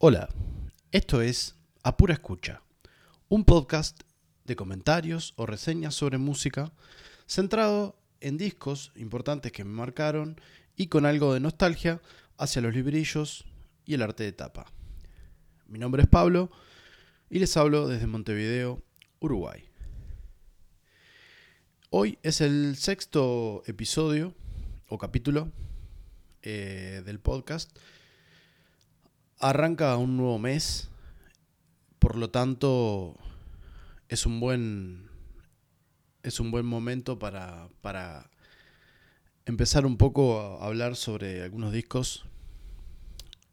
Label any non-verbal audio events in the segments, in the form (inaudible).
Hola, esto es A Pura Escucha, un podcast de comentarios o reseñas sobre música centrado en discos importantes que me marcaron y con algo de nostalgia hacia los librillos y el arte de tapa. Mi nombre es Pablo y les hablo desde Montevideo, Uruguay. Hoy es el sexto episodio o capítulo eh, del podcast Arranca un nuevo mes, por lo tanto es un buen es un buen momento para, para empezar un poco a hablar sobre algunos discos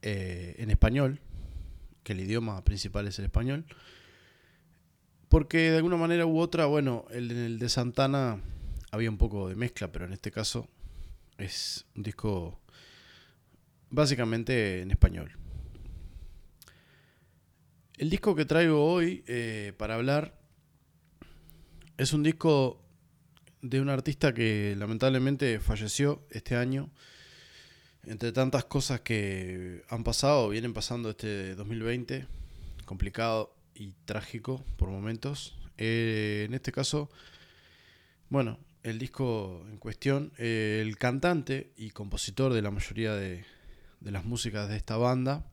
eh, en español, que el idioma principal es el español, porque de alguna manera u otra, bueno, en el de Santana había un poco de mezcla, pero en este caso es un disco básicamente en español. El disco que traigo hoy eh, para hablar es un disco de un artista que lamentablemente falleció este año. Entre tantas cosas que han pasado, vienen pasando este 2020, complicado y trágico por momentos. Eh, en este caso, bueno, el disco en cuestión, eh, el cantante y compositor de la mayoría de, de las músicas de esta banda,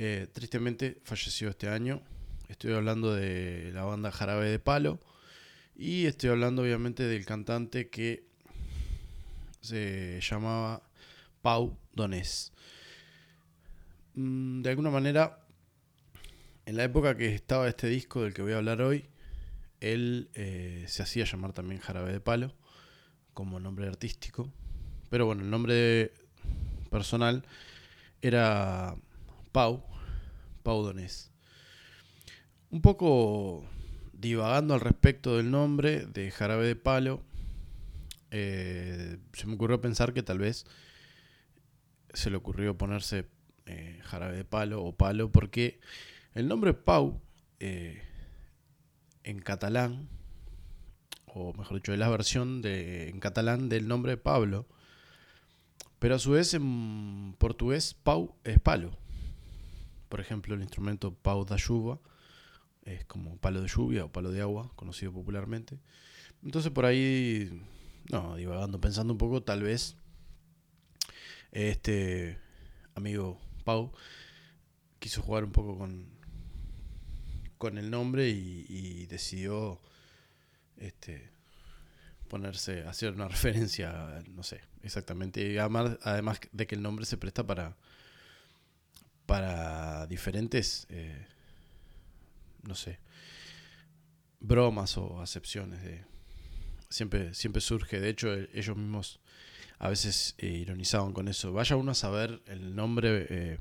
eh, tristemente falleció este año. Estoy hablando de la banda Jarabe de Palo. Y estoy hablando obviamente del cantante que se llamaba Pau Donés. Mm, de alguna manera, en la época que estaba este disco del que voy a hablar hoy, él eh, se hacía llamar también Jarabe de Palo como nombre artístico. Pero bueno, el nombre personal era Pau, Pau Donés. Un poco divagando al respecto del nombre de Jarabe de Palo, eh, se me ocurrió pensar que tal vez se le ocurrió ponerse eh, Jarabe de Palo o Palo porque el nombre Pau eh, en catalán, o mejor dicho, es la versión en catalán del nombre Pablo, pero a su vez en portugués Pau es palo. Por ejemplo, el instrumento pau da chuva es como palo de lluvia o palo de agua, conocido popularmente. Entonces por ahí, no, divagando, pensando un poco, tal vez este amigo Pau quiso jugar un poco con, con el nombre y, decidió este, ponerse, hacer una (laughs) referencia, no sé, exactamente. Además de que el nombre se presta para para diferentes, eh, no sé, bromas o acepciones. De, siempre, siempre surge, de hecho ellos mismos a veces eh, ironizaban con eso. Vaya uno a saber el nombre eh,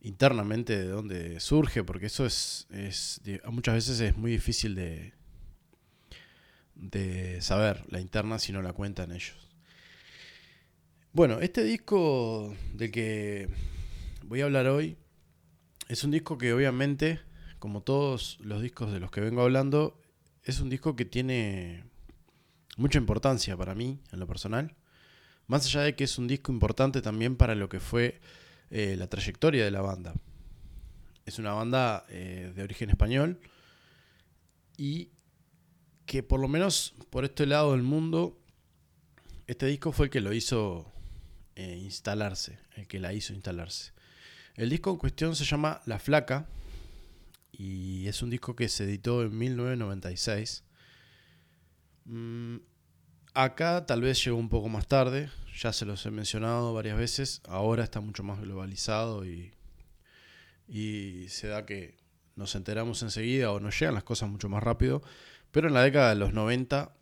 internamente de dónde surge, porque eso es, es, muchas veces es muy difícil de, de saber la interna si no la cuentan ellos. Bueno, este disco del que voy a hablar hoy es un disco que obviamente, como todos los discos de los que vengo hablando, es un disco que tiene mucha importancia para mí, en lo personal. Más allá de que es un disco importante también para lo que fue eh, la trayectoria de la banda. Es una banda eh, de origen español y que por lo menos por este lado del mundo, este disco fue el que lo hizo eh, instalarse, el que la hizo instalarse. El disco en cuestión se llama La Flaca y es un disco que se editó en 1996. Mm, acá tal vez llegó un poco más tarde, ya se los he mencionado varias veces, ahora está mucho más globalizado y, se da que nos enteramos enseguida o nos llegan las cosas mucho más rápido, pero en la década de los 90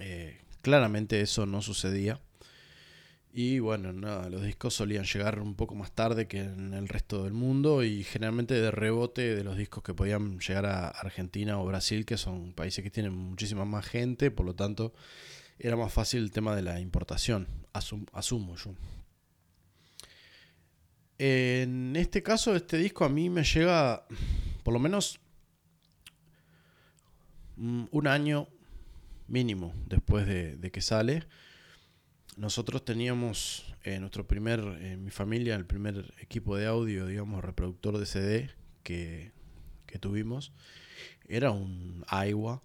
eh, claramente eso no sucedía. Y bueno, nada, los discos solían llegar un poco más tarde que en el resto del mundo y generalmente de rebote de los discos que podían llegar a Argentina o Brasil, que son países que tienen muchísima más gente, por lo tanto era más fácil el tema de la importación, asumo yo. En este caso, este disco a mí me llega por lo menos mm, un año mínimo después de, de que sale. Nosotros teníamos eh, nuestro primer, en mi familia, el primer equipo de audio, digamos, reproductor de CD que, que tuvimos. Era un Aiwa,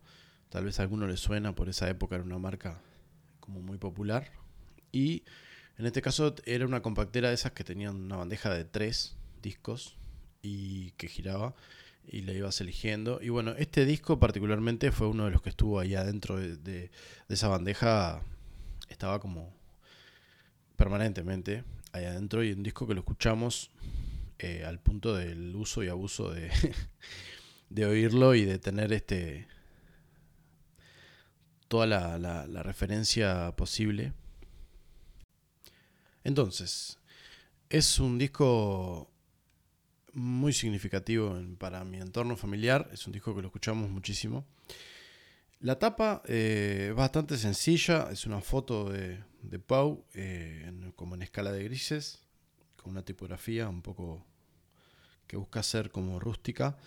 tal vez a alguno le suena, por esa época era una marca como muy popular. Y en este caso era una compactera de esas que tenían una bandeja de tres discos y que giraba y le ibas eligiendo. Y bueno, este disco particularmente fue uno de los que estuvo ahí adentro de, esa bandeja. Estaba como permanentemente ahí adentro y un disco que lo escuchamos eh, al punto del uso y abuso de, (laughs) de oírlo y de tener este toda la, la referencia posible. Entonces, es un disco muy significativo para mi entorno familiar. Es un disco que lo escuchamos muchísimo. La tapa eh, es bastante sencilla. Es una foto de, Pau, eh, como en escala de grises, con una tipografía un poco que busca ser como rústica.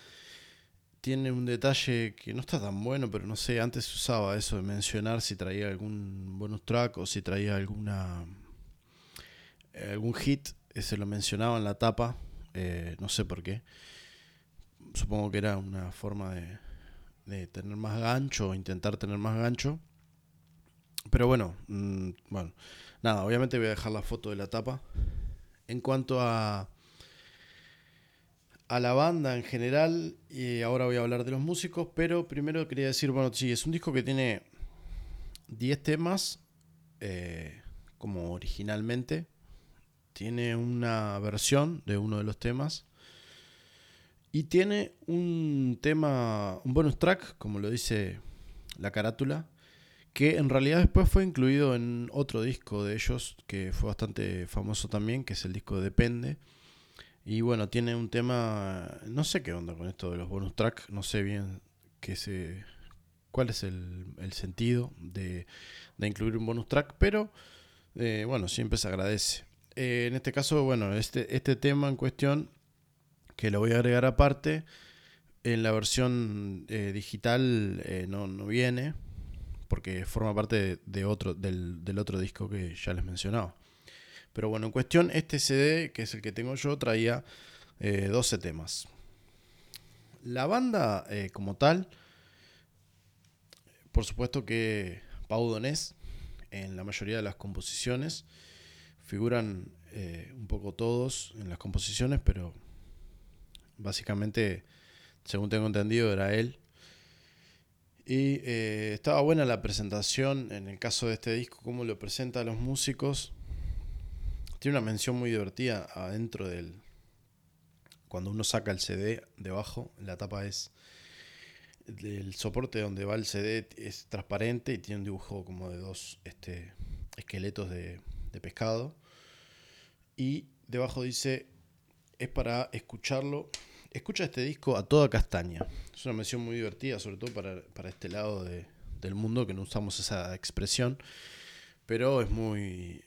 Tiene un detalle que no está tan bueno, pero no sé, antes se usaba eso de mencionar si traía algún bonus track o si traía alguna algún hit, se lo mencionaba en la tapa eh, no sé por qué. Supongo que era una forma de, tener más gancho intentar tener más gancho. Pero bueno, mm, bueno, nada, obviamente voy a dejar la foto de la tapa. En cuanto a, a la banda en general, y ahora voy a hablar de los músicos, pero primero quería decir, bueno, sí, es un disco que tiene 10 temas, eh, como originalmente, tiene una versión de uno de los temas. Y tiene un tema, un bonus track, como lo dice la carátula, que en realidad después fue incluido en otro disco de ellos, que fue bastante famoso también, que es el disco Depende. Y bueno, tiene un tema, no sé qué onda con esto de los bonus track, no sé bien qué se, cuál es el, sentido de, incluir un bonus track, pero eh, bueno, siempre se agradece. Eh, en este caso, bueno, este, este tema en cuestión, que lo voy a agregar aparte, en la versión eh, digital eh, no, viene, porque forma parte de, otro, del, otro disco que ya les mencionaba. Pero bueno, en cuestión, este CD, que es el que tengo yo, traía 12 temas. La banda como tal, por supuesto que Pau Donés en la mayoría de las composiciones figuran eh, un poco todos en las composiciones, pero básicamente, según tengo entendido, era él. Y eh, estaba buena la presentación en el caso de este disco, cómo lo presenta a los músicos. Tiene una mención muy divertida adentro del... Cuando uno saca el CD debajo, la tapa es... El soporte donde va el CD es transparente y tiene un dibujo como de dos este, esqueletos de, de pescado. Y debajo dice, es para escucharlo. Escucha este disco a toda castaña. Es una mención muy divertida, sobre todo para, este lado del mundo que no usamos esa expresión. Pero es muy,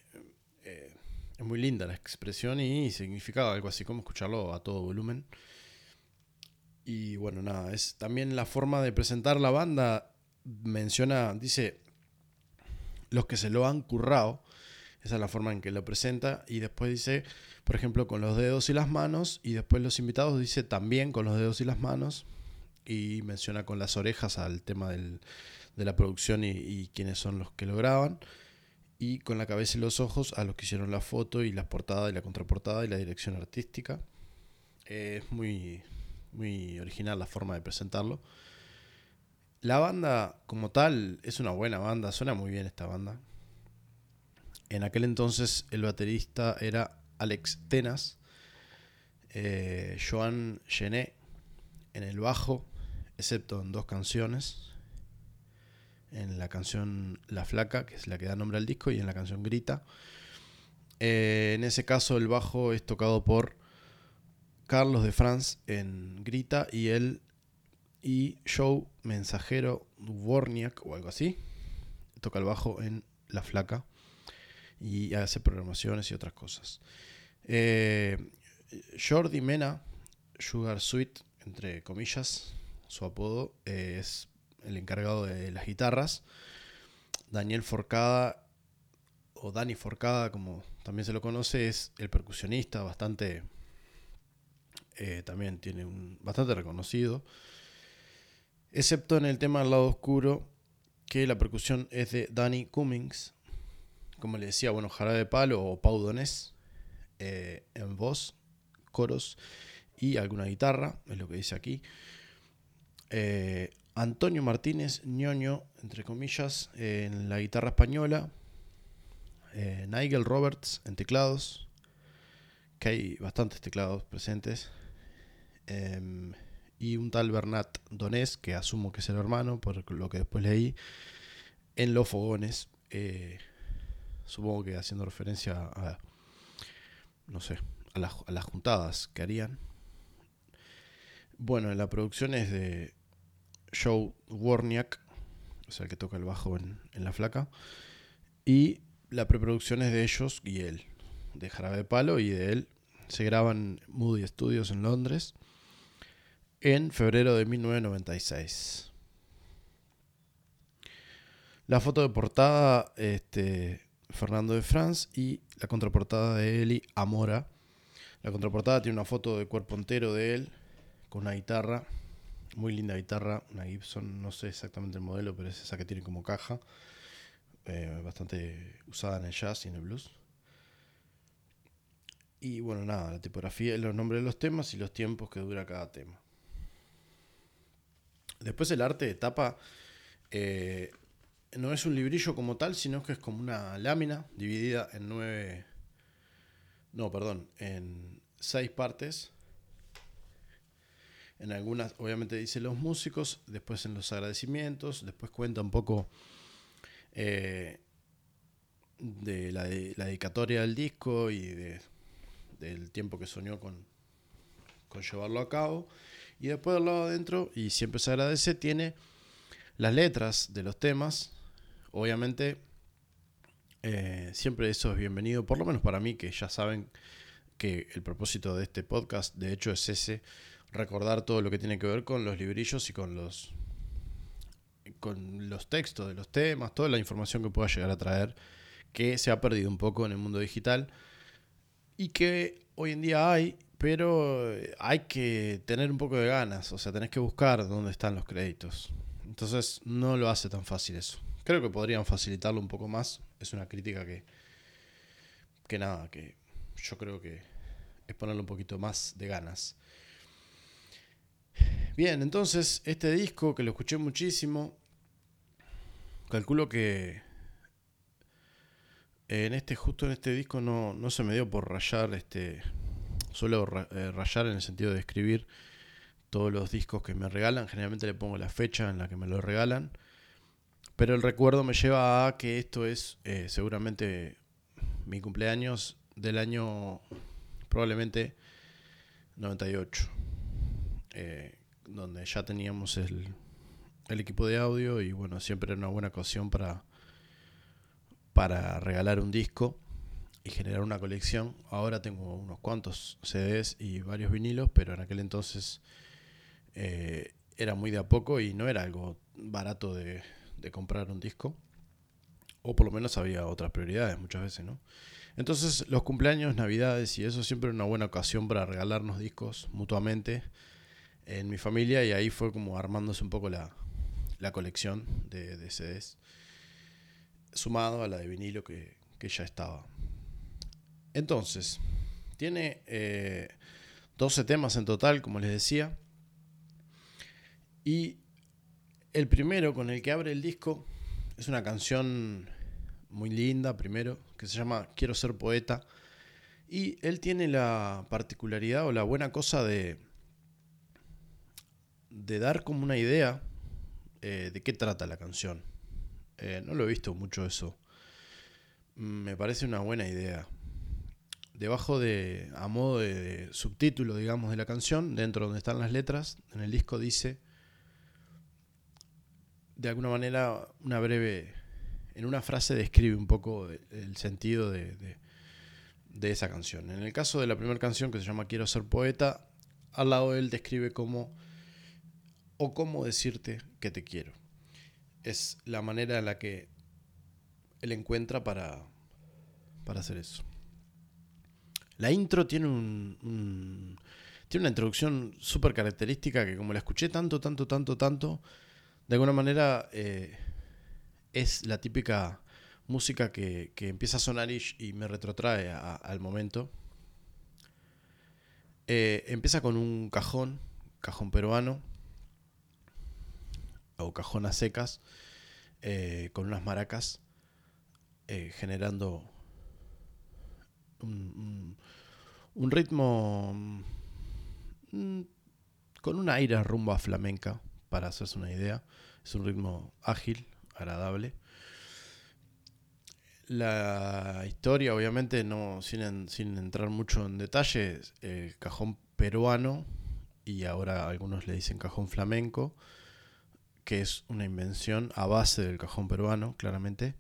eh, es muy linda la expresión y significaba algo así como escucharlo a todo volumen. Y bueno, nada, es también la forma de presentar la banda. Menciona, dice, los que se lo han currado esa es la forma en que lo presenta. Y después dice, por ejemplo, con los dedos y las manos. Y después los invitados dice también con los dedos y las manos. Y menciona con las orejas al tema de la producción y, quiénes son los que lo graban. Y con la cabeza y los ojos a los que hicieron la foto y la portada y la contraportada y la dirección artística. es muy, muy original la forma de presentarlo. La banda como tal es una buena banda, suena muy bien esta banda. En aquel entonces el baterista era Alex Tenas, eh, Joan Gené en el bajo, excepto en dos canciones. En la canción La Flaca, que es la que da nombre al disco, y en la canción Grita. Eh, en ese caso el bajo es tocado por Carlos de France en Grita y él y Joe Mensajero Dvorniak o algo así toca el bajo en La Flaca y hace programaciones y otras cosas. Eh, Jordi Mena, Sugar Sweet, entre comillas, su apodo, es el encargado de las guitarras. Daniel Forcada, o Dani Forcada, como también se lo conoce, es el percusionista bastante, eh, también tiene un, bastante reconocido, excepto en el tema del lado oscuro, que la percusión es de Danny Cummings, como le decía, bueno, Jarabe de Palo o Pau Donés, eh, en voz, coros y alguna guitarra, es lo que dice aquí. Eh, Antonio Martínez ñoño, entre comillas, en la guitarra española. Eh, Nigel Roberts en teclados, que hay bastantes teclados presentes. Em, y un tal Bernat Donés, que asumo que es el hermano, por lo que después leí, en Los Fogones. Supongo que haciendo referencia a, no sé, a las, a las juntadas que harían. Bueno, la producción es de Joe Warniak, o sea, el que toca el bajo en, la flaca. Y la preproducción es de ellos y él, de Jarabe de Palo y de él. Se graban Moody Studios en Londres en febrero de 1996. La foto de portada, este, Fernando de France y la contraportada de Eli Amora. La contraportada tiene una foto de cuerpo entero de él con una guitarra muy linda guitarra, una Gibson, no sé exactamente el modelo, pero es esa que tiene como caja. Eh, bastante usada en el jazz y en el blues. Y bueno, nada, la tipografía, los nombres de los temas y los tiempos que dura cada tema. Después el arte de tapa eh, no es un librillo como tal, sino que es como una lámina dividida en nueve... No, perdón, en seis partes en algunas, obviamente dice los músicos, después en los agradecimientos, después cuenta un poco eh, de, la, dedicatoria del disco y del tiempo que soñó con, con llevarlo a cabo. Y después del lado adentro, y siempre se agradece, tiene las letras de los temas. Obviamente, eh, siempre eso es bienvenido, por lo menos para mí, que ya saben que el propósito de este podcast, de hecho, es ese recordar todo lo que tiene que ver con los librillos y con los con los textos de los temas, toda la información que pueda llegar a traer, que se ha perdido un poco en el mundo digital y que hoy en día hay, pero hay que tener un poco de ganas, o sea, tenés que buscar dónde están los créditos. Entonces no lo hace tan fácil eso. Creo que podrían facilitarlo un poco más. Es una crítica que, que nada, que yo creo que es ponerle un poquito más de ganas. Bien, entonces este disco que lo escuché muchísimo, calculo que en este justo en este disco no, se me dio por rayar, este, suelo eh, rayar en el sentido de escribir todos los discos que me regalan, generalmente le pongo la fecha en la que me lo regalan, pero el recuerdo me lleva a que esto es eh, seguramente mi cumpleaños del año probablemente 98. Eh, donde ya teníamos el, equipo de audio y bueno, siempre era una buena ocasión para, para regalar un disco y generar una colección. Ahora tengo unos cuantos CDs y varios vinilos, pero en aquel entonces eh, era muy de a poco y no era algo barato de, de, comprar un disco. O por lo menos había otras prioridades muchas veces, ¿no? Entonces los cumpleaños, navidades y eso siempre era una buena ocasión para regalarnos discos mutuamente en mi familia y ahí fue como armándose un poco la, colección de, de, CDs, sumado a la de vinilo que, ya estaba. Entonces, tiene 12 eh, temas en total, como les decía, y el primero con el que abre el disco es una canción muy linda, primero, que se llama Quiero ser poeta. Y él tiene la particularidad o la buena cosa de, de dar como una idea eh, de qué trata la canción. Eh, no lo he visto mucho eso. Me parece una buena idea. Debajo de, a modo de, subtítulo, digamos, de la canción, dentro donde están las letras, en el disco dice, de alguna manera, una breve, en una frase describe un poco el sentido de, de esa canción. En el caso de la primera canción, que se llama Quiero ser poeta, al lado de él describe como o cómo decirte que te quiero. Es la manera en la que él encuentra para, para hacer eso. La intro tiene un, tiene una introducción súper característica que como la escuché tanto, tanto, tanto, tanto, de alguna manera eh, es la típica música que, empieza a sonar y, me retrotrae al momento. Eh, empieza con un cajón, cajón peruano, o cajón a secas, eh, con unas maracas, generando un, ritmo mm, con un aire rumbo a flamenca, para hacerse una idea. Es un ritmo ágil, agradable. La historia, obviamente, no sin, sin entrar mucho en detalles, el cajón peruano, y ahora algunos le dicen cajón flamenco, que es una invención a base del cajón peruano, claramente.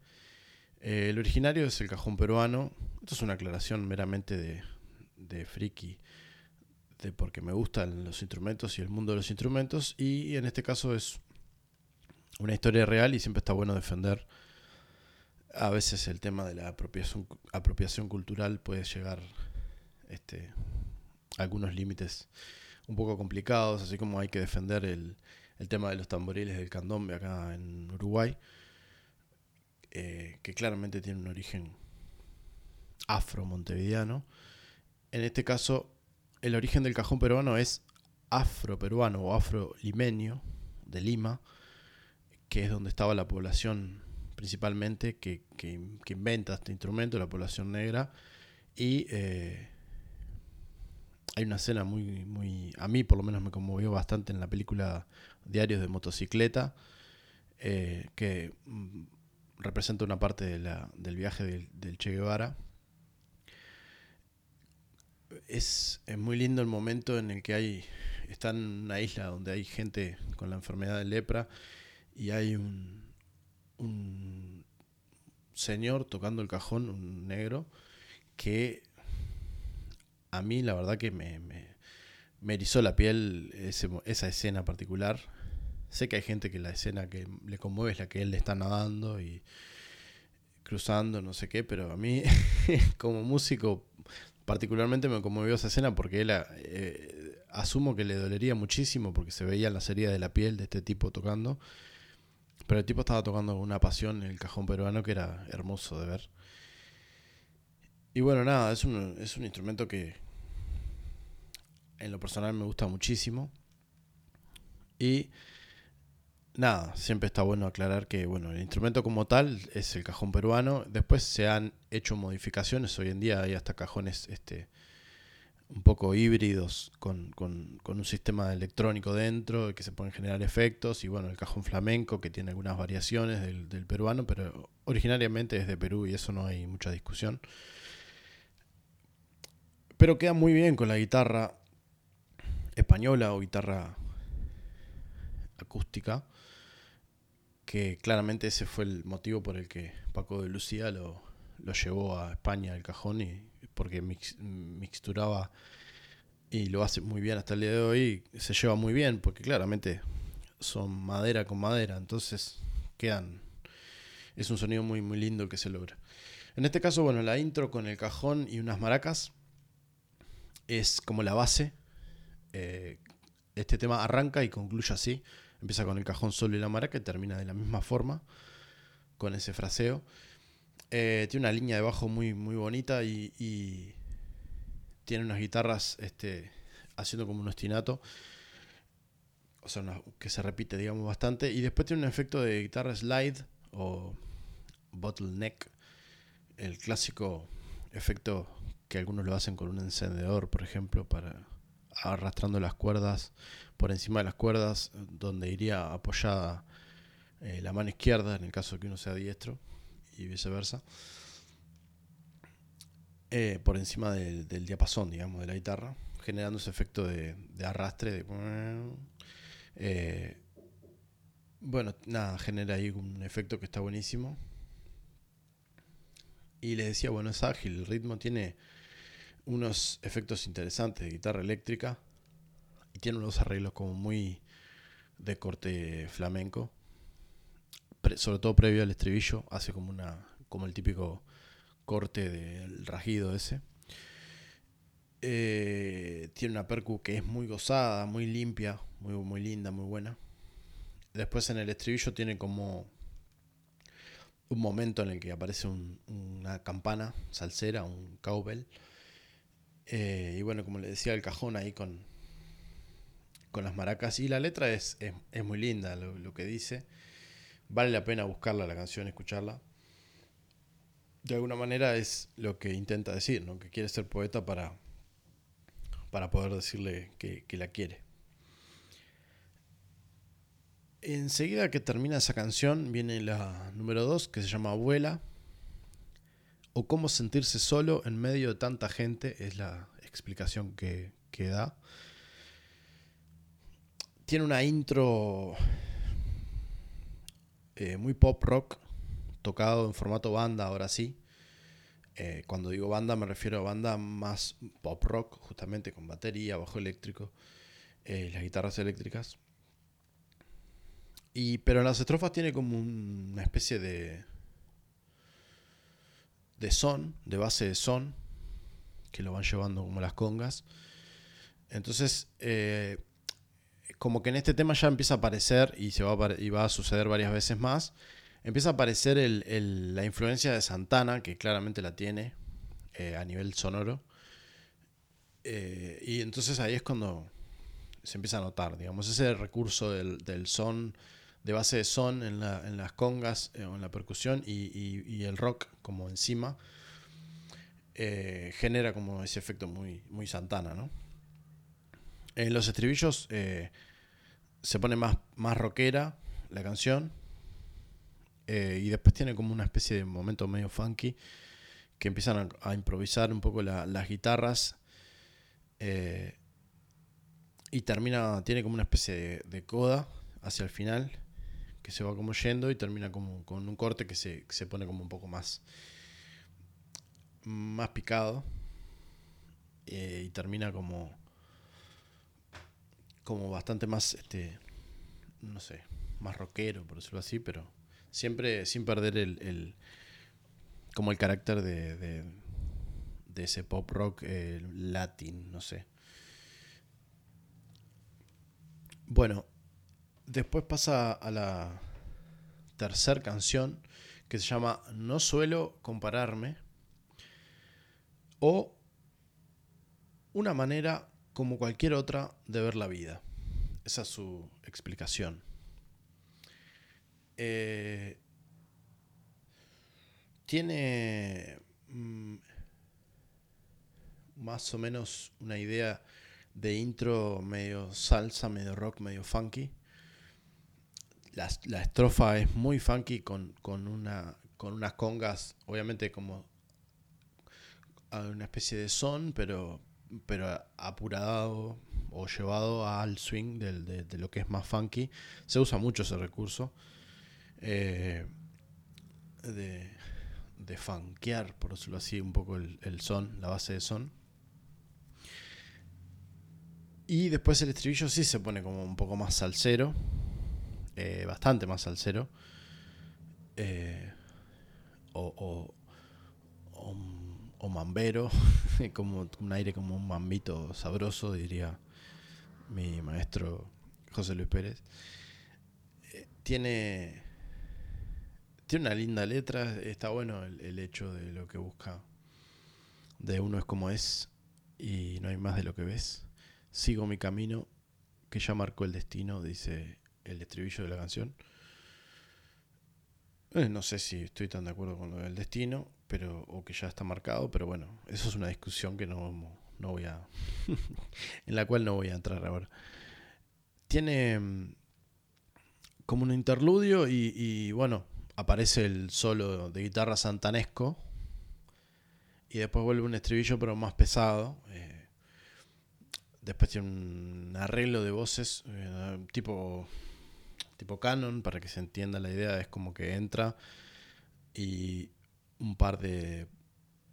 Eh, el originario es el cajón peruano. Esto es una aclaración meramente de, de friki, de porque me gustan los instrumentos y el mundo de los instrumentos. Y en este caso es una historia real y siempre está bueno defender. A veces el tema de la apropiación, cultural puede llegar este, a algunos límites un poco complicados, así como hay que defender el, el tema de los tamboriles del candombe acá en Uruguay. Eh, que claramente tiene un origen afro-montevideano. En este caso, el origen del cajón peruano es afro-peruano o afro-limeño de Lima, que es donde estaba la población principalmente que, inventa este instrumento, la población negra. Y eh, hay una escena muy, muy, a mí por lo menos me conmovió bastante en la película Diarios de Motocicleta, eh, que mm, representa una parte del viaje del, Che Guevara. Es, muy lindo el momento en el que hay, está en una isla donde hay gente con la enfermedad de lepra y hay un, un señor tocando el cajón, un negro, que a mí la verdad que me, me, erizó la piel esa escena particular. Sé que hay gente que la escena que le conmueve es la que él le está nadando y cruzando, no sé qué, pero a mí, (laughs) como músico, particularmente me conmovió esa escena porque él, eh, asumo que le dolería muchísimo porque se veía la serie de la piel de este tipo tocando. Pero el tipo estaba tocando con una pasión en el cajón peruano que era hermoso de ver. Y bueno, nada, es un, es un instrumento que en lo personal me gusta muchísimo. Y nada, siempre está bueno aclarar que bueno, el instrumento como tal es el cajón peruano. Después se han hecho modificaciones. Hoy en día hay hasta cajones este, un poco híbridos con, un sistema electrónico dentro que se pueden generar efectos. Y bueno, el cajón flamenco que tiene algunas variaciones del, del peruano, pero originariamente es de Perú y eso no hay mucha discusión. Pero queda muy bien con la guitarra española o guitarra acústica que claramente ese fue el motivo por el que Paco de Lucía lo, llevó a España el cajón y porque mixturaba y lo hace muy bien hasta el día de hoy, se lleva muy bien porque claramente son madera con madera, entonces quedan es un sonido muy muy lindo que se logra. En este caso, bueno, la intro con el cajón y unas maracas es como la base. Eh, este tema arranca y concluye así. Empieza con el cajón solo y la maraca y termina de la misma forma, con ese fraseo. Eh, tiene una línea de bajo muy, muy bonita y, tiene unas guitarras este, haciendo como un ostinato. O sea, que se repite, digamos, bastante. Y después tiene un efecto de guitarra slide o bottleneck. El clásico efecto que algunos lo hacen con un encendedor, por ejemplo, para arrastrando las cuerdas por encima de las cuerdas, donde iría apoyada eh, la mano izquierda en el caso de que uno sea diestro y viceversa. Eh, por encima del, diapasón, digamos, de la guitarra, generando ese efecto de, arrastre. De, eh, bueno, nada, genera ahí un efecto que está buenísimo. Y le decía, bueno, es ágil, el ritmo tiene unos efectos interesantes de guitarra eléctrica y tiene unos arreglos como muy de corte flamenco. sobre todo previo al estribillo, hace como una como el típico corte del rajido ese. Eh, tiene una percu que es muy gozada, muy limpia, muy, muy linda, muy buena. Después en el estribillo tiene como un momento en el que aparece una campana salsera, un cowbell. Eh, y bueno, como le decía, el cajón ahí con, con las maracas. Y la letra es, es, muy linda lo, que dice. Vale la pena buscarla, la canción, escucharla. De alguna manera es lo que intenta decir, ¿no? que quiere ser poeta para, para poder decirle que, la quiere. Enseguida que termina esa canción viene la número 2 que se llama Abuela o cómo sentirse solo en medio de tanta gente es la explicación que, que da tiene una intro eh, muy pop rock, tocado en formato banda, ahora sí. Eh, cuando digo banda me refiero a banda más pop rock, justamente con batería, bajo eléctrico, eh, las guitarras eléctricas. Y, pero en las estrofas tiene como una especie de, de son, de base de son, que lo van llevando como las congas. Entonces, como que en este tema ya empieza a aparecer, y, se va, a, y va a suceder varias veces más, empieza a aparecer la influencia de Santana, que claramente la tiene eh, a nivel sonoro. Eh, y entonces ahí es cuando se empieza a notar, digamos, ese recurso del, son, de base de son en, las congas eh, o en la percusión y, el rock como encima, genera como ese efecto muy, muy Santana, ¿no? En los estribillos se pone más, más rockera la canción. Eh, y después tiene como una especie de momento medio funky que empiezan a, improvisar un poco las guitarras. Eh, y termina, tiene como una especie de, coda hacia el final que se va como yendo y termina como con un corte que se, se pone como un poco más, más picado. Eh, y termina como como bastante más, este, no sé, más rockero, por decirlo así, pero siempre sin perder el, como el carácter de, de, ese pop rock eh, latín, no sé. Bueno, después pasa a la tercera canción que se llama No suelo compararme o una manera como cualquier otra de ver la vida. Esa es su explicación. Eh, tiene mm, más o menos una idea de intro medio salsa, medio rock, medio funky. La, estrofa es muy funky con, una, con unas congas, obviamente como una especie de son, pero, pero apurado o llevado al swing de, lo que es más funky. Se usa mucho ese recurso eh, de, de funkear, por decirlo así, un poco el, son, la base de son. Y después el estribillo sí se pone como un poco más salsero, eh, bastante más salsero. Eh, o o mambero, (laughs) como un aire como un mambito sabroso, diría mi maestro José Luis Pérez. Eh, tiene, tiene una linda letra, está bueno el, hecho de lo que busca, de uno es como es y no hay más de lo que ves. Sigo mi camino que ya marcó el destino, dice el estribillo de la canción. Eh, no sé si estoy tan de acuerdo con lo del destino, pero o que ya está marcado, pero bueno, eso es una discusión que no, no voy a (laughs) en la cual no voy a entrar ahora. Tiene mm, como un interludio y, bueno, aparece el solo de guitarra santanesco y después vuelve un estribillo pero más pesado. Eh, después tiene un arreglo de voces eh, tipo tipo canon para que se entienda la idea es como que entra y un par de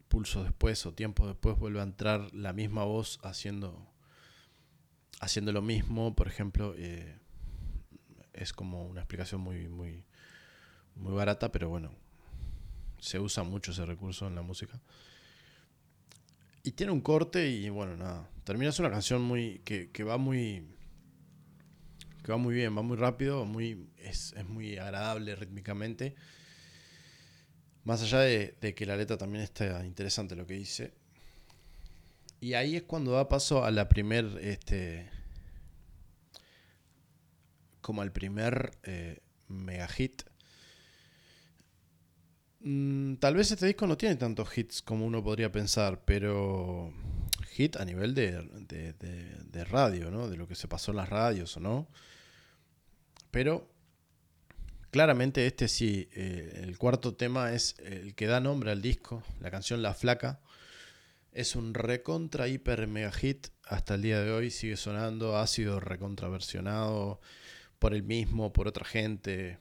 pulsos después o tiempo después vuelve a entrar la misma voz haciendo, haciendo lo mismo, por ejemplo, eh, es como una explicación muy, muy, muy barata, pero bueno, Se usa mucho ese recurso en la música. Y tiene un corte y bueno, nada. Termina es una canción muy. que, que va muy. que va muy bien, va muy rápido, muy. es, es muy agradable rítmicamente. Más allá de, de, que la letra también está interesante lo que dice. Y ahí es cuando da paso a la primer. Este, como al primer eh, mega hit. Mm, tal vez este disco no tiene tantos hits como uno podría pensar, pero hit a nivel de, de, radio, ¿no? De lo que se pasó en las radios o no. Pero claramente este sí, eh, el cuarto tema es el que da nombre al disco, la canción La Flaca. Es un recontra hiper mega hit hasta el día de hoy, sigue sonando, ha sido recontraversionado por él mismo, por otra gente,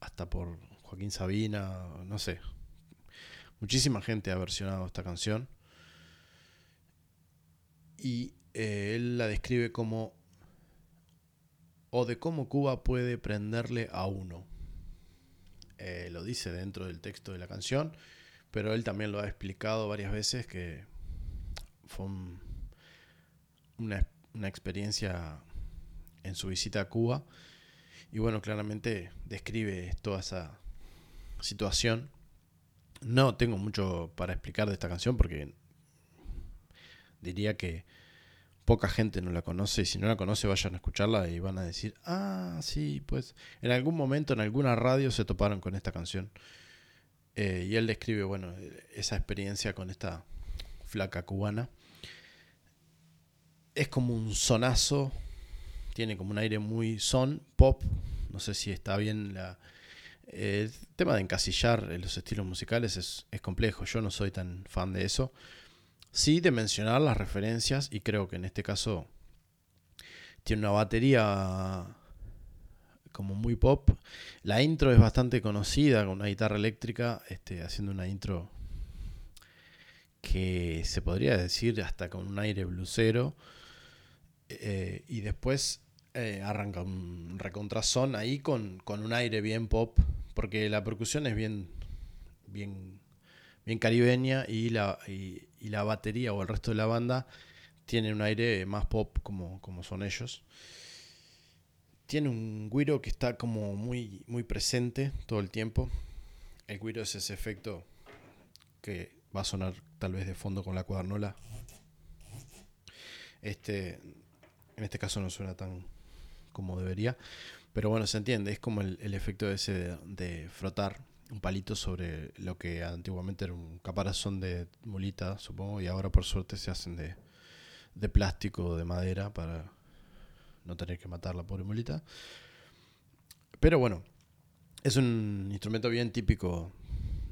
hasta por Joaquín Sabina, no sé. Muchísima gente ha versionado esta canción. Y eh, él la describe como o de cómo Cuba puede prenderle a uno. Eh, lo dice dentro del texto de la canción, pero él también lo ha explicado varias veces que fue una, una experiencia en su visita a Cuba. Y bueno, claramente describe toda esa situación. No tengo mucho para explicar de esta canción porque diría que poca gente no la conoce y si no la conoce vayan a escucharla y van a decir, ah, sí, pues en algún momento en alguna radio se toparon con esta canción. Eh, y él describe, bueno, esa experiencia con esta flaca cubana. Es como un sonazo tiene como un aire muy son, pop, no sé si está bien la... El tema de encasillar los estilos musicales es, complejo, yo no soy tan fan de eso. Sí de mencionar las referencias y creo que en este caso tiene una batería como muy pop. La intro es bastante conocida con una guitarra eléctrica, este, haciendo una intro que se podría decir hasta con un aire blusero. Eh, y después eh, arranca un recontrazón ahí con, un aire bien pop, porque la percusión es bien, bien, bien caribeña y la, la batería o el resto de la banda tiene un aire más pop como, como son ellos. Tiene un guiro que está como muy, muy presente todo el tiempo. El guiro es ese efecto que va a sonar tal vez de fondo con la cuadernola. Este, en este caso no suena tan, como debería. Pero bueno, se entiende, es como el, efecto ese de, frotar un palito sobre lo que antiguamente era un caparazón de mulita, supongo, y ahora por suerte se hacen de, de plástico o de madera para no tener que matar la pobre mulita. Pero bueno, es un instrumento bien típico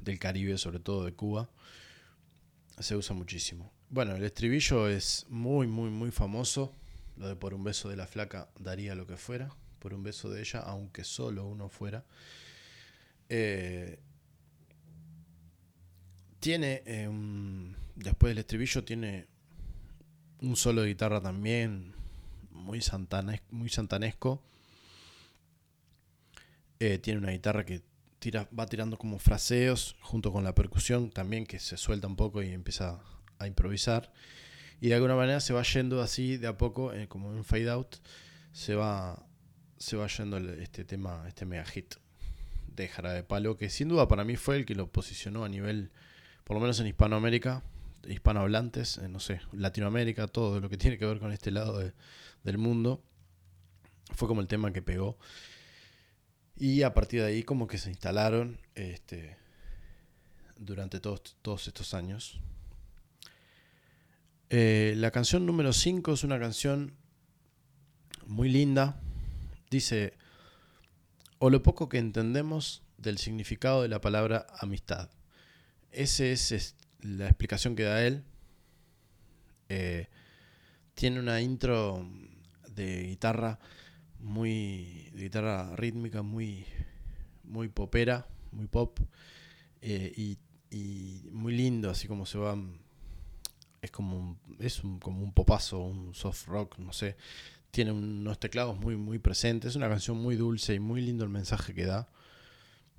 del Caribe, sobre todo de Cuba. Se usa muchísimo. Bueno, el estribillo es muy, muy, muy famoso. Lo de por un beso de la flaca daría lo que fuera, por un beso de ella, aunque solo uno fuera. Eh, tiene, eh, después del estribillo, tiene un solo de guitarra también, muy, muy santanesco. Eh, tiene una guitarra que tira, va tirando como fraseos junto con la percusión también que se suelta un poco y empieza a improvisar y de alguna manera se va yendo así de a poco, eh, como un fade out, se va, se va yendo este tema, este mega hit de Palo, que sin duda para mí fue el que lo posicionó a nivel, por lo menos en Hispanoamérica, hispanohablantes, no sé, Latinoamérica, todo lo que (laughs) tiene que ver con este lado del mundo, fue como el tema que pegó. Y a partir de ahí como que se instalaron este, durante todos, todos estos años. Eh, la canción número 5 es una canción muy linda. Dice, o lo poco que entendemos del significado de la palabra amistad. Esa es, la explicación que da él. Eh, tiene una intro de guitarra muy de guitarra rítmica muy muy popera muy pop eh, y, y, muy lindo así como se van es como un, es un, como un popazo, un soft rock, no sé. Tiene unos teclados muy, muy presentes. Es una canción muy dulce y muy lindo el mensaje que da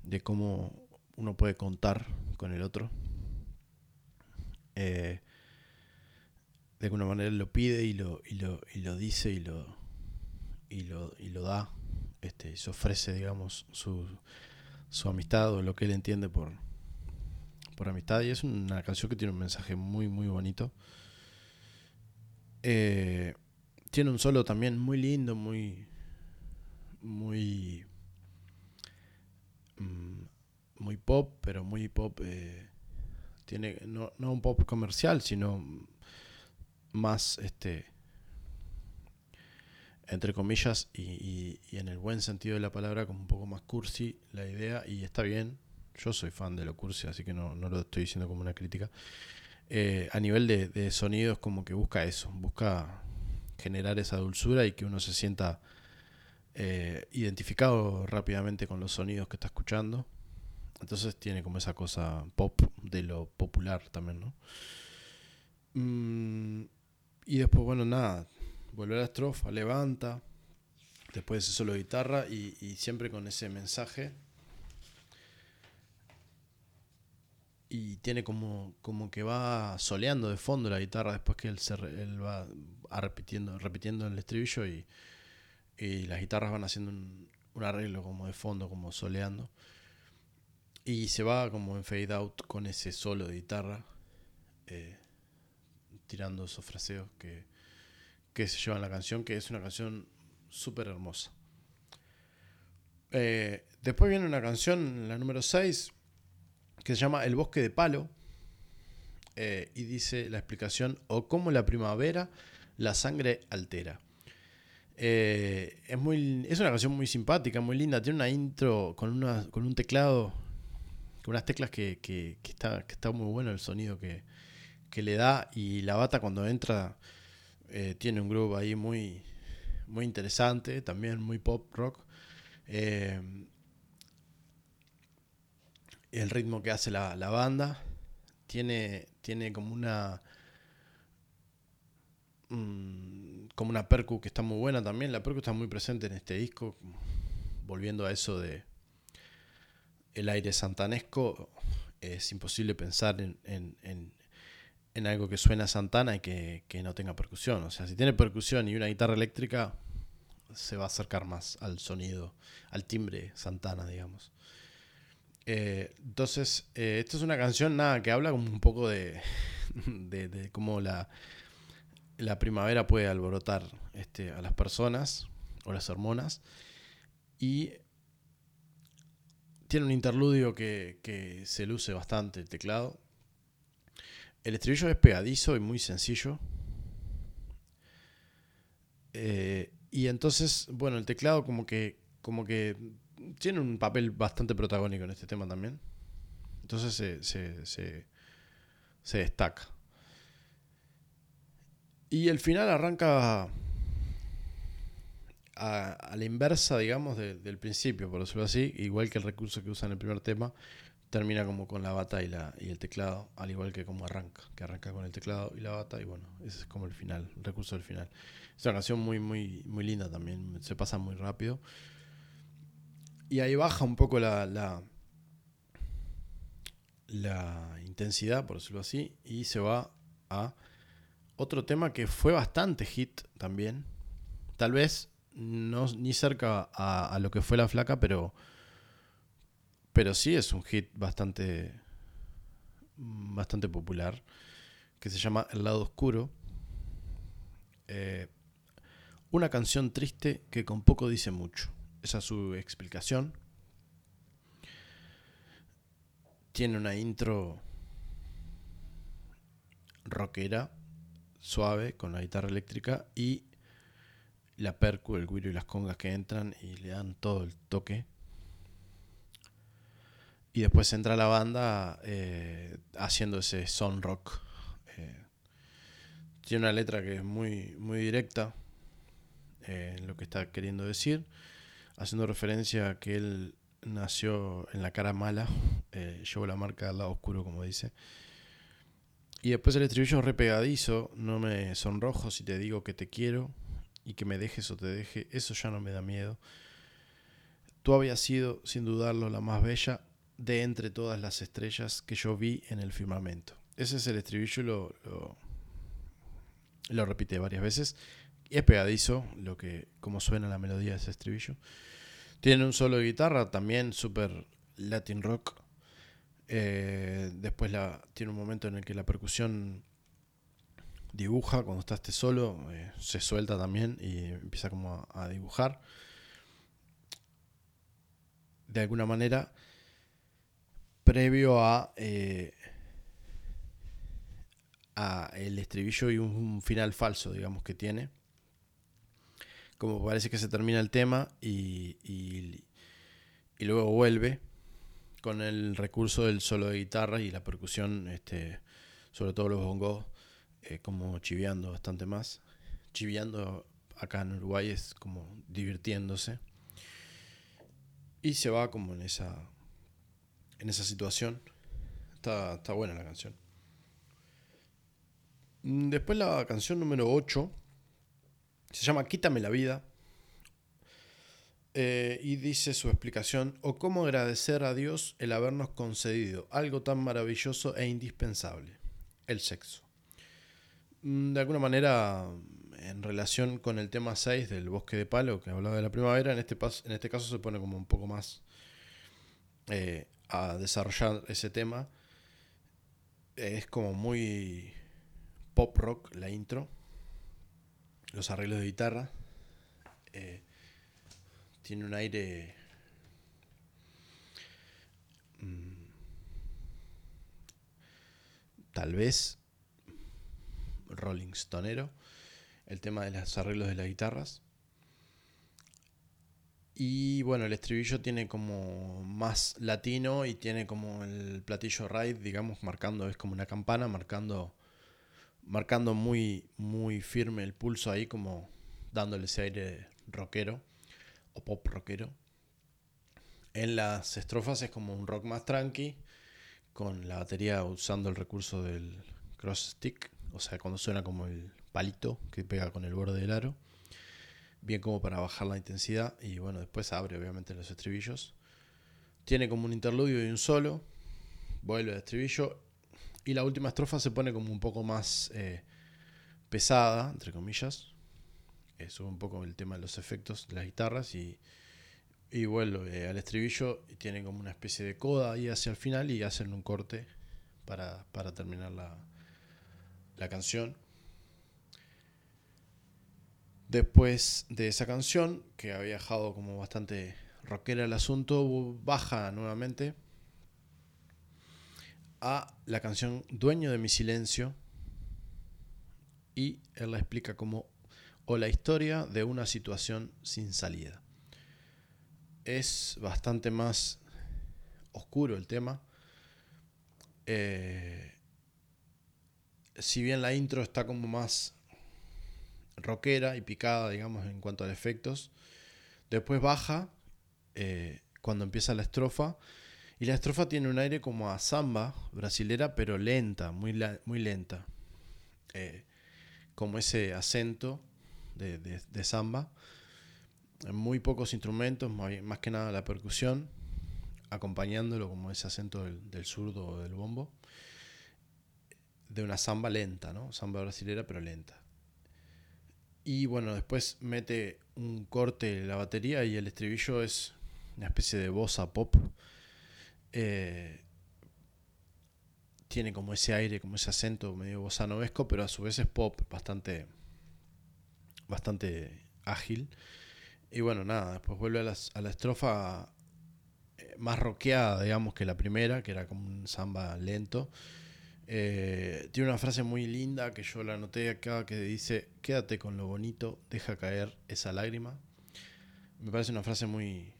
de cómo uno puede contar con el otro. Eh, de alguna manera lo pide y lo, y lo, y lo dice y lo, y lo, y lo da. Este, se ofrece, digamos, su, su amistad o lo que él entiende por, por amistad. Y es una canción que tiene un mensaje muy, muy bonito. Eh, tiene un solo también muy lindo, muy. muy. Mm, muy pop, pero muy pop. Eh, tiene no, no un pop comercial, sino más este entre comillas y, y, en el buen sentido de la palabra como un poco más cursi la idea y está bien yo soy fan de lo cursi así que no, no lo estoy diciendo como una crítica eh, a nivel de, de sonidos como que busca eso busca generar esa dulzura y que uno se sienta eh, identificado rápidamente con los sonidos que está escuchando. Entonces tiene como esa cosa pop de lo popular también, ¿no? Mm, y después, bueno, nada, vuelve a la estrofa, levanta, después ese solo guitarra y, siempre con ese mensaje. Y tiene como, como que va soleando de fondo la guitarra después que él, se, él va repitiendo, repitiendo el estribillo y, y las guitarras van haciendo un, arreglo como de fondo, como soleando. Y se va como en fade out con ese solo de guitarra, eh, tirando esos fraseos que, que se llevan la canción, que es una canción súper hermosa. Eh, después viene una canción, la número 6, que se llama El bosque de palo. Eh, y dice la explicación, o como la primavera la sangre altera. Eh, es, muy, es una canción muy simpática, muy linda. Tiene una intro con, una, con un teclado, con unas teclas que, que, está, que está muy bueno el sonido que, le da. Y la bata cuando entra eh, tiene un groove ahí muy, muy interesante, también muy pop rock. Eh, el ritmo que hace la, la banda tiene, tiene como una Mm, como una percu que está muy buena también. La percu está muy presente en este disco. Volviendo a eso de el aire santanesco, es imposible pensar en, en, en, algo que suena a Santana y que, no tenga percusión. O sea, si tiene percusión y una guitarra eléctrica, se va a acercar más al sonido, al timbre Santana, digamos. Eh, entonces, eh, esta es una canción nada que habla como un poco de, (laughs) de, de cómo la, la primavera puede alborotar este, a las personas o las hormonas. Y tiene un interludio que, se luce bastante el teclado. El estribillo es pegadizo y muy sencillo. Eh, y entonces, bueno, el teclado como que, como que tiene un papel bastante protagónico en este tema también. Entonces se, se destaca. Y el final arranca a, la inversa, digamos, del principio, por decirlo así, igual que el recurso que usa en el primer tema, termina como con la bata y, la, y el teclado, al igual que como arranca, que arranca con el teclado y la bata, y bueno, ese es como el final, el recurso del final. Es una canción muy, muy, muy linda también, se pasa muy rápido. Y ahí baja un poco la, la intensidad, por decirlo así, y se va a otro tema que fue bastante hit también. Tal vez no ni cerca a, lo que fue la flaca, pero. Pero sí es un hit bastante. bastante popular. Que se llama El lado oscuro. Eh, una canción triste que con poco dice mucho. Esa es su explicación. Tiene una intro rockera suave con la guitarra eléctrica y la percu, el guiro y las congas que entran y le dan todo el toque. Y después entra la banda eh, haciendo ese son rock. Eh, tiene una letra que es muy, muy directa eh, en lo que está queriendo decir, haciendo referencia a que él nació en la cara mala, llevó la marca del lado oscuro, como dice. Y después el estribillo repegadizo, no me sonrojo si te digo que te quiero y que me dejes o te deje, eso ya no me da miedo. Tú habías sido, sin dudarlo, la más bella de entre todas las estrellas que yo vi en el firmamento. Ese es el estribillo, lo, lo, lo repite varias veces. Y es pegadizo lo que, como suena la melodía de ese estribillo. Tiene un solo de guitarra, también super Latin rock. Eh, después tiene un momento en el que la percusión dibuja, cuando está este solo, eh, se suelta también y empieza como a, dibujar. De alguna manera, previo a, eh, el estribillo y un final falso, digamos, que tiene como parece que se termina el tema y, y, luego vuelve con el recurso del solo de guitarra y la percusión, este, sobre todo los bongos, eh, como chiviando bastante más. Chiviando acá en Uruguay es como divirtiéndose. Y se va como en esa, en esa situación. Está, está buena la canción. Después la canción número 8 se llama Quítame la vida. Eh, y dice su explicación, o cómo agradecer a Dios el habernos concedido algo tan maravilloso e indispensable, el sexo. Mm, de alguna manera, en relación con el tema 6 del bosque de palo que hablaba de la primavera, en este, en este caso se pone como un poco más eh, a desarrollar ese tema. Es como muy pop rock la intro los arreglos de guitarra. Eh, tiene un aire mm, tal vez Rolling Stonero, el tema de los arreglos de las guitarras. Y bueno, el estribillo tiene como más latino y tiene como el platillo ride, digamos, marcando, es como una campana, marcando marcando muy, muy firme el pulso ahí, como dándole ese aire rockero pop rockero. En las estrofas es como un rock más tranqui, con la batería usando el recurso del cross stick, o sea, cuando suena como el palito que pega con el borde del aro, bien como para bajar la intensidad y bueno, después abre obviamente los estribillos. Tiene como un interludio y un solo, vuelve el estribillo y la última estrofa se pone como un poco más eh, pesada, entre comillas. Eso un poco el tema de los efectos de las guitarras y, y vuelve al estribillo y tiene como una especie de coda ahí hacia el final y hacen un corte para, terminar la, la canción. Después de esa canción, que había dejado como bastante rockera el asunto, baja nuevamente a la canción Dueño de mi silencio y él la explica como o la historia de una situación sin salida. Es bastante más oscuro el tema. Eh, si bien la intro está como más rockera y picada, digamos, en cuanto a efectos, después baja eh, cuando empieza la estrofa y la estrofa tiene un aire como a samba brasilera, pero lenta, muy, muy lenta. Eh, como ese acento de, samba. Muy pocos instrumentos, más que nada la percusión, acompañándolo como ese acento del, del zurdo o del bombo. De una samba lenta, ¿no? Samba brasilera, pero lenta. Y bueno, después mete un corte la batería y el estribillo es una especie de bossa pop eh, tiene como ese aire, como ese acento medio bosanovesco, pero a su vez es pop, bastante, bastante ágil. Y bueno, nada, después vuelve a, la estrofa eh, más rockeada, digamos, que la primera, que era como un samba lento. Eh, tiene una frase muy linda que yo la anoté acá que dice, quédate con lo bonito, deja caer esa lágrima. Me parece una frase muy,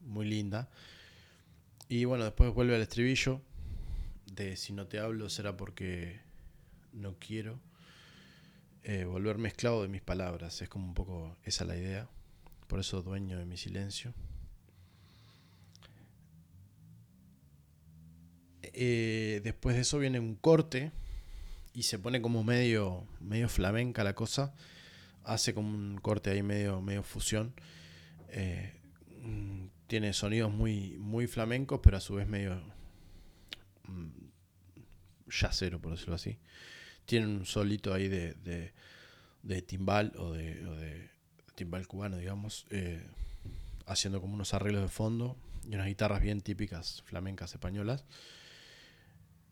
muy linda. Y bueno, después vuelve al estribillo de si no te hablo será porque no quiero eh, volverme esclavo de mis palabras. Es como un poco esa la idea. Por eso dueño de mi silencio. Eh, después de eso viene un corte y se pone como medio, medio flamenca la cosa. Hace como un corte ahí medio, medio fusión. Eh, tiene sonidos muy, muy flamencos, pero a su vez medio mm, yacero, por decirlo así. Tiene un solito ahí de, de, timbal o de, timbal cubano, digamos, eh, haciendo como unos arreglos de fondo y unas guitarras bien típicas flamencas españolas.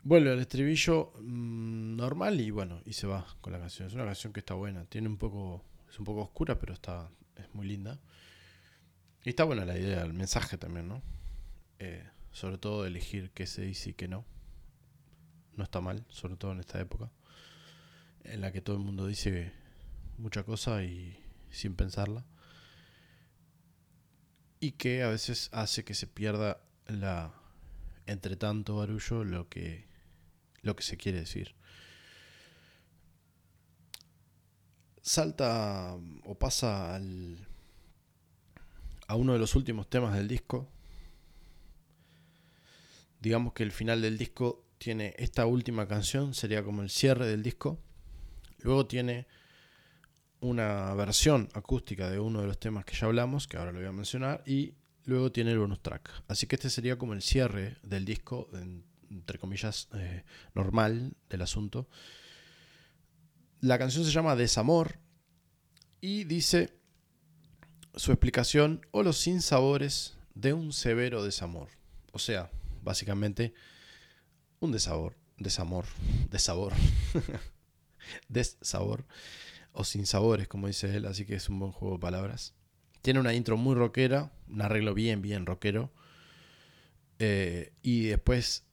Vuelve al estribillo mm, normal y bueno, y se va con la canción. Es una canción que está buena, tiene un poco, es un poco oscura, pero está, es muy linda. Y está buena la idea, el mensaje también, ¿no? Eh, sobre todo elegir qué se dice y qué no. No está mal, sobre todo en esta época, en la que todo el mundo dice mucha cosa y sin pensarla. Y que a veces hace que se pierda la entre tanto barullo lo que lo que se quiere decir. Salta o pasa al a uno de los últimos temas del disco. Digamos que el final del disco tiene esta última canción, sería como el cierre del disco. Luego tiene una versión acústica de uno de los temas que ya hablamos, que ahora lo voy a mencionar, y luego tiene el bonus track. Así que este sería como el cierre del disco, entre comillas, eh, normal del asunto. La canción se llama Desamor y dice su explicación o los sinsabores de un severo desamor. O sea, básicamente un desabor, desamor, desabor, (laughs) desabor o sinsabores, como dice él, así que es un buen juego de palabras. Tiene una intro muy rockera, un arreglo bien, bien rockero. Eh, y después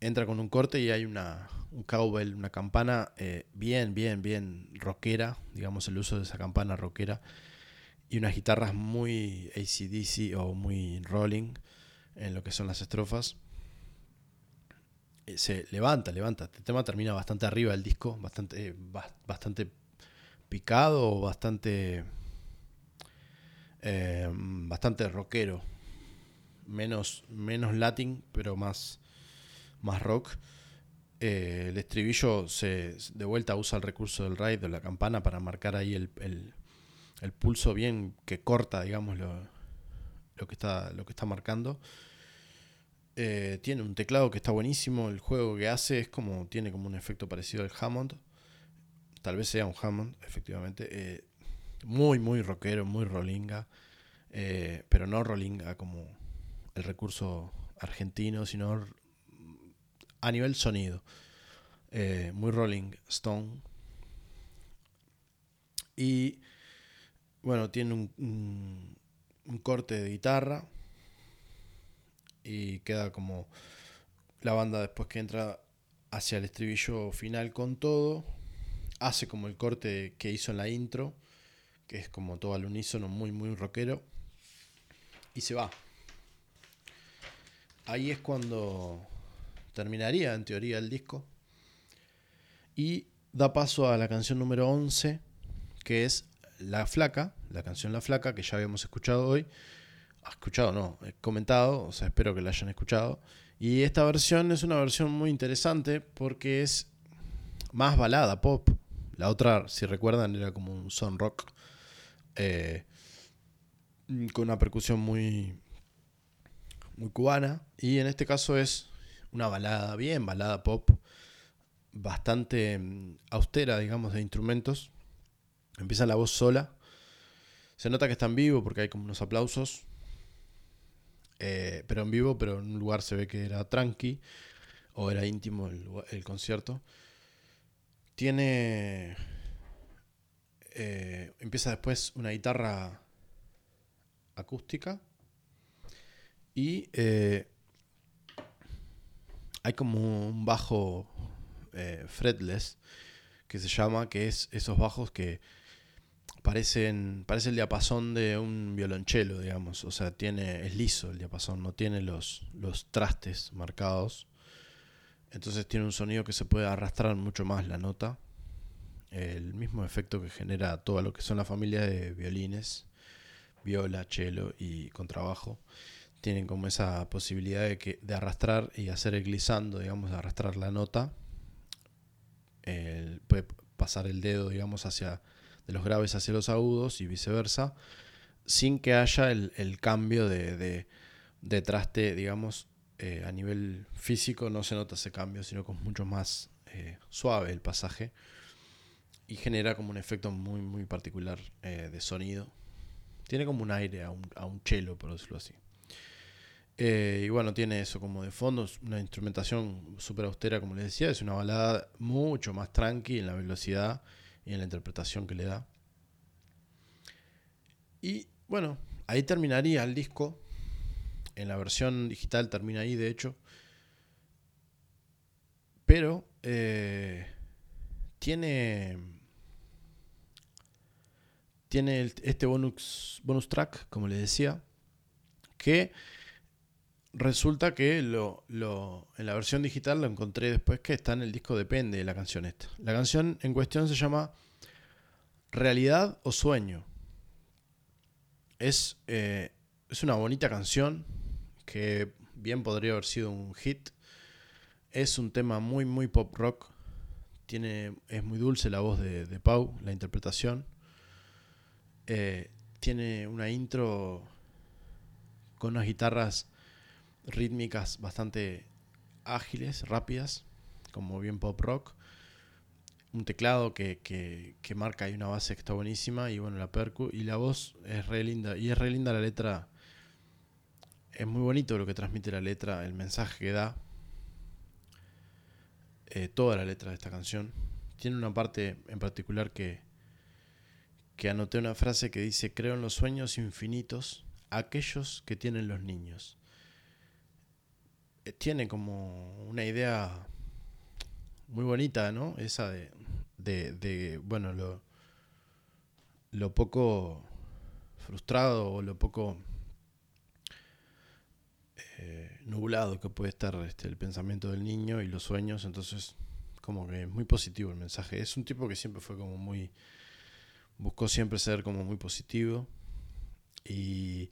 entra con un corte y hay una, un cowbell, una campana eh, bien, bien, bien rockera, digamos el uso de esa campana rockera y unas guitarras muy ACDC o muy rolling en lo que son las estrofas. Eh, se levanta, levanta. Este tema termina bastante arriba del disco, bastante, eh, bastante picado, bastante, eh, bastante rockero. Menos, menos latin, pero más, más rock. el estribillo se de vuelta usa el recurso del raid de la campana para marcar ahí el el pulso bien que corta, digamos, lo, que, está, lo que está marcando. Eh, tiene un teclado que está buenísimo. El juego que hace es como. Tiene como un efecto parecido al Hammond. Tal vez sea un Hammond, efectivamente. Eh, muy, muy rockero, muy rollinga. Eh, pero no rollinga como el recurso argentino, sino a nivel sonido. muy rolling stone. Y bueno, tiene un, corte de guitarra y queda como la banda después que entra hacia el estribillo final con todo, hace como el corte que hizo en la intro, que es como todo al unísono, muy, muy rockero, y se va. Ahí es cuando terminaría en teoría el disco y da paso a la canción número 11, que es la Flaca, la canción La Flaca, que ya habíamos escuchado hoy. Ha escuchado, no, he comentado, o sea, espero que la hayan escuchado. Y esta versión es una versión muy interesante porque es más balada, pop. La otra, si recuerdan, era como un son rock. Eh, con una percusión muy, muy cubana. Y en este caso es una balada, bien balada pop. Bastante mm, austera, digamos, de instrumentos Empieza la voz sola. Se nota que está en vivo porque hay como unos aplausos. Eh, pero en vivo, pero en un lugar se ve que era tranqui o era íntimo el, concierto. Tiene. Eh, empieza después una guitarra acústica. Y eh, hay como un bajo fretless que se llama, que es esos bajos que parecen, parece el diapasón de un violonchelo, digamos. O sea, tiene, es liso el diapasón, no tiene los, los trastes marcados. Entonces tiene un sonido que se puede arrastrar mucho más la nota. El mismo efecto que genera todo lo que son la familia de violines, viola, cello y contrabajo. Tienen como esa posibilidad de, que, de arrastrar y hacer el glissando, digamos, de arrastrar la nota. puede pasar el dedo, digamos, hacia de los graves hacia los agudos y viceversa. sin que haya el, cambio de, de, traste, digamos, eh, a nivel físico no se nota ese cambio, sino que es mucho más eh, suave el pasaje y genera como un efecto muy, muy particular eh, de sonido. Tiene como un aire a un, a un cello, por decirlo así. y bueno, tiene eso como de fondo, una instrumentación súper austera, como les decía, es una balada mucho más tranqui en la velocidad y en la interpretación que le da. Y bueno, ahí terminaría el disco. En la versión digital termina ahí, de hecho. Pero eh, tiene. Tiene este bonus, bonus track, como les decía. Que resulta que lo, lo, en la versión digital lo encontré después que está en el disco Depende de la canción esta. La canción en cuestión se llama Realidad o Sueño. Es, eh, es una bonita canción que bien podría haber sido un hit. Es un tema muy, muy pop rock. Tiene, es muy dulce la voz de, Pau, la interpretación. Eh, tiene una intro con unas guitarras rítmicas bastante ágiles, rápidas, como bien pop rock un teclado que, que, marca ahí una base que está buenísima y bueno, la percu y la voz es re linda y es re linda la letra. Es muy bonito lo que transmite la letra, el mensaje que da. Eh, toda la letra de esta canción. Tiene una parte en particular que, que anoté una frase que dice, creo en los sueños infinitos, aquellos que tienen los niños. Eh, tiene como una idea muy bonita, ¿no? Esa de, de, bueno, lo, lo poco frustrado o lo poco eh, nublado que puede estar este, el pensamiento del niño y los sueños, entonces como que es muy positivo el mensaje. Es un tipo que siempre fue como muy, buscó siempre ser como muy positivo y...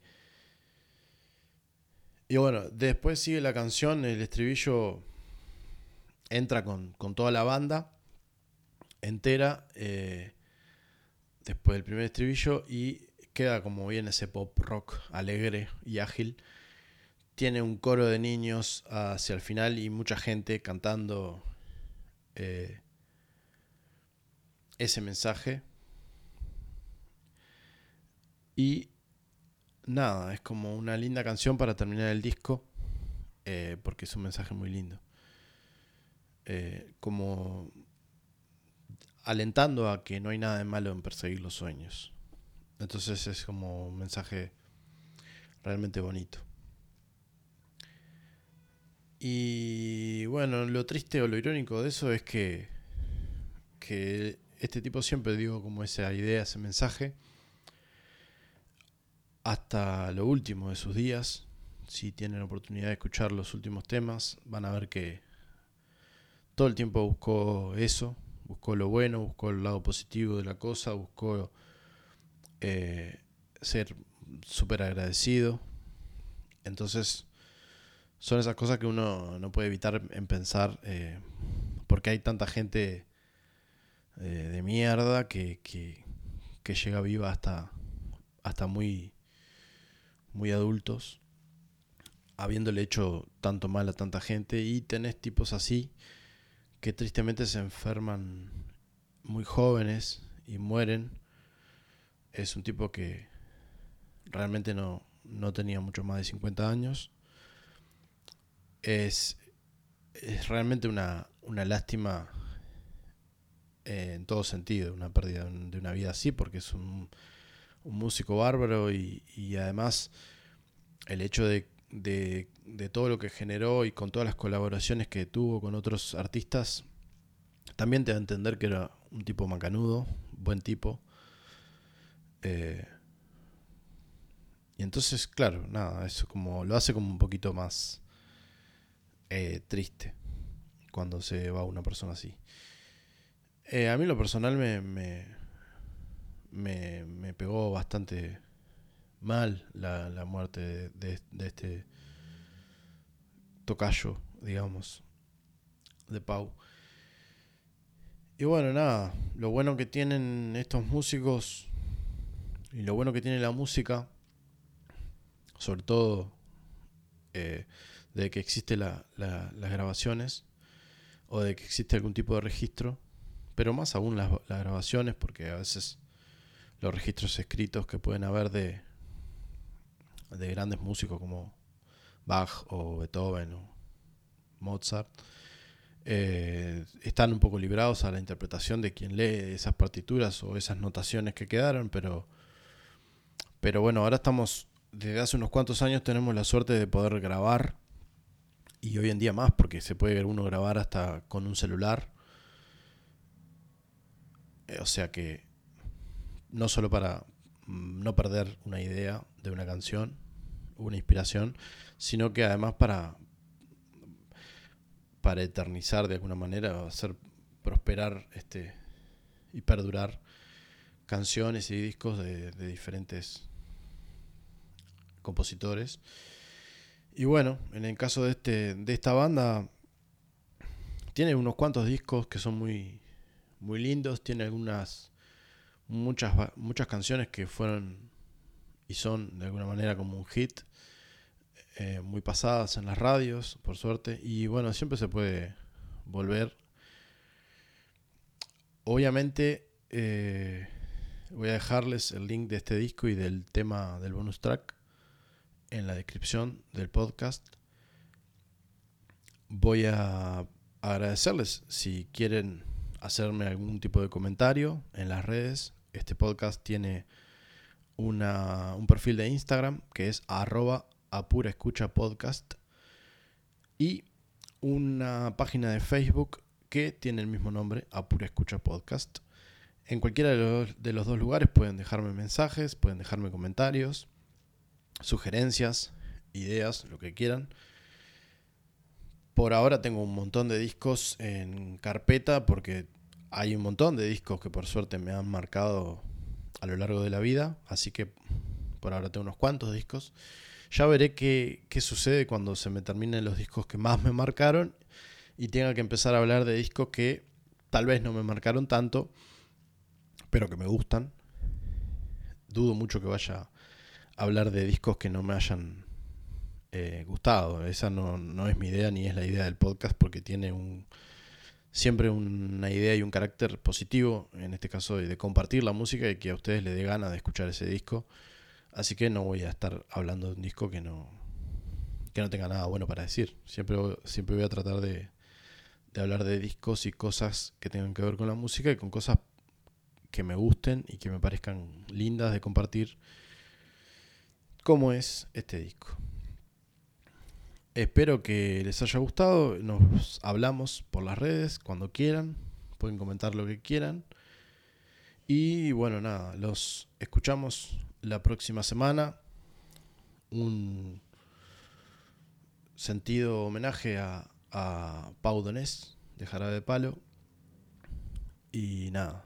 Y bueno, después sigue la canción, el estribillo entra con, con toda la banda entera eh, después del primer estribillo y queda como bien ese pop rock alegre y ágil. Tiene un coro de niños hacia el final y mucha gente cantando eh, ese mensaje. Y nada, es como una linda canción para terminar el disco, eh, porque es un mensaje muy lindo. como alentando a que no hay nada de malo en perseguir los sueños. Entonces es como un mensaje realmente bonito. Y bueno, lo triste o lo irónico de eso es que, que este tipo siempre dio como esa idea, ese mensaje, hasta lo último de sus días. Si tienen oportunidad de escuchar los últimos temas, van a ver que todo el tiempo buscó eso, buscó lo bueno, buscó el lado positivo de la cosa, buscó eh, ser súper agradecido. Entonces, son esas cosas que uno no puede evitar en pensar, eh, porque hay tanta gente eh, de mierda que, que, que, llega viva hasta, hasta muy, muy adultos, habiéndole hecho tanto mal a tanta gente, y tenés tipos así que tristemente se enferman muy jóvenes y mueren. Es un tipo que realmente no, no tenía mucho más de 50 años. Es, es realmente una, una lástima en todo sentido, una pérdida de una vida así, porque es un, un músico bárbaro y, además el hecho de de, todo lo que generó y con todas las colaboraciones que tuvo con otros artistas, también te da a entender que era un tipo macanudo, buen tipo. Eh, y entonces, claro, nada, eso como lo hace como un poquito más eh, triste cuando se va una persona así. Eh, a mí lo personal me, me, me, me pegó bastante mal la, la muerte de, de, este tocayo, digamos, de Pau. Y bueno, nada, lo bueno que tienen estos músicos Y lo bueno que tiene la música, sobre todo eh, de que existe las grabaciones o de que existe algún tipo de registro, pero más aún las, grabaciones, porque a veces los registros escritos que pueden haber de, de grandes músicos como Bach o Beethoven o Mozart, eh, están un poco librados a la interpretación de quien lee esas partituras o esas notaciones que quedaron, pero, pero bueno, ahora estamos, desde hace unos cuantos años tenemos la suerte de poder grabar y hoy en día más, porque se puede uno grabar hasta con un celular. Eh, o sea que no solo para mm, no perder una idea de una canción, una inspiración, sino que además para, para eternizar de alguna manera, hacer prosperar este y perdurar canciones y discos de, diferentes compositores. Y bueno, en el caso de, este, de esta banda, tiene unos cuantos discos que son muy, muy lindos, tiene algunas, muchas, muchas canciones que fueron y son de alguna manera como un hit, eh, muy pasadas en las radios, por suerte, y bueno, siempre se puede volver. Obviamente eh, voy a dejarles el link de este disco y del tema del bonus track en la descripción del podcast. Voy a agradecerles si quieren hacerme algún tipo de comentario en las redes. Este podcast tiene una, un perfil de Instagram que es arroba apura escucha podcast y una página de Facebook que tiene el mismo nombre, Apura Escucha Podcast. En cualquiera de los, de los dos lugares pueden dejarme mensajes, pueden dejarme comentarios sugerencias, ideas, lo que quieran. Por ahora tengo un montón de discos en carpeta porque hay un montón de discos que por suerte me han marcado a lo largo de la vida, así que por ahora tengo unos cuantos discos. Ya veré qué, qué sucede cuando se me terminen los discos que más me marcaron y tenga que empezar a hablar de discos que tal vez no me marcaron tanto, pero que me gustan. Dudo mucho que vaya hablar de discos que no me hayan eh, gustado. Esa no, es mi idea ni es la idea del podcast porque tiene un siempre una idea y un carácter positivo, en este caso de, compartir la música y que a ustedes les dé gana de escuchar ese disco. Así que no voy a estar hablando de un disco que no, que no tenga nada bueno para decir. Siempre, siempre voy a tratar de, de hablar de discos y cosas que tengan que ver con la música y con cosas que me gusten y que me parezcan lindas de compartir cómo es este disco. Espero que les haya gustado. Nos hablamos por las redes cuando quieran. Pueden comentar lo que quieran. Y bueno, nada, los escuchamos la próxima semana. Un sentido homenaje a, a Pau Donés de Jarabe de Palo. Y nada,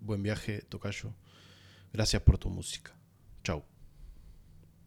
buen viaje, Tocayo. Gracias por tu música. Chau.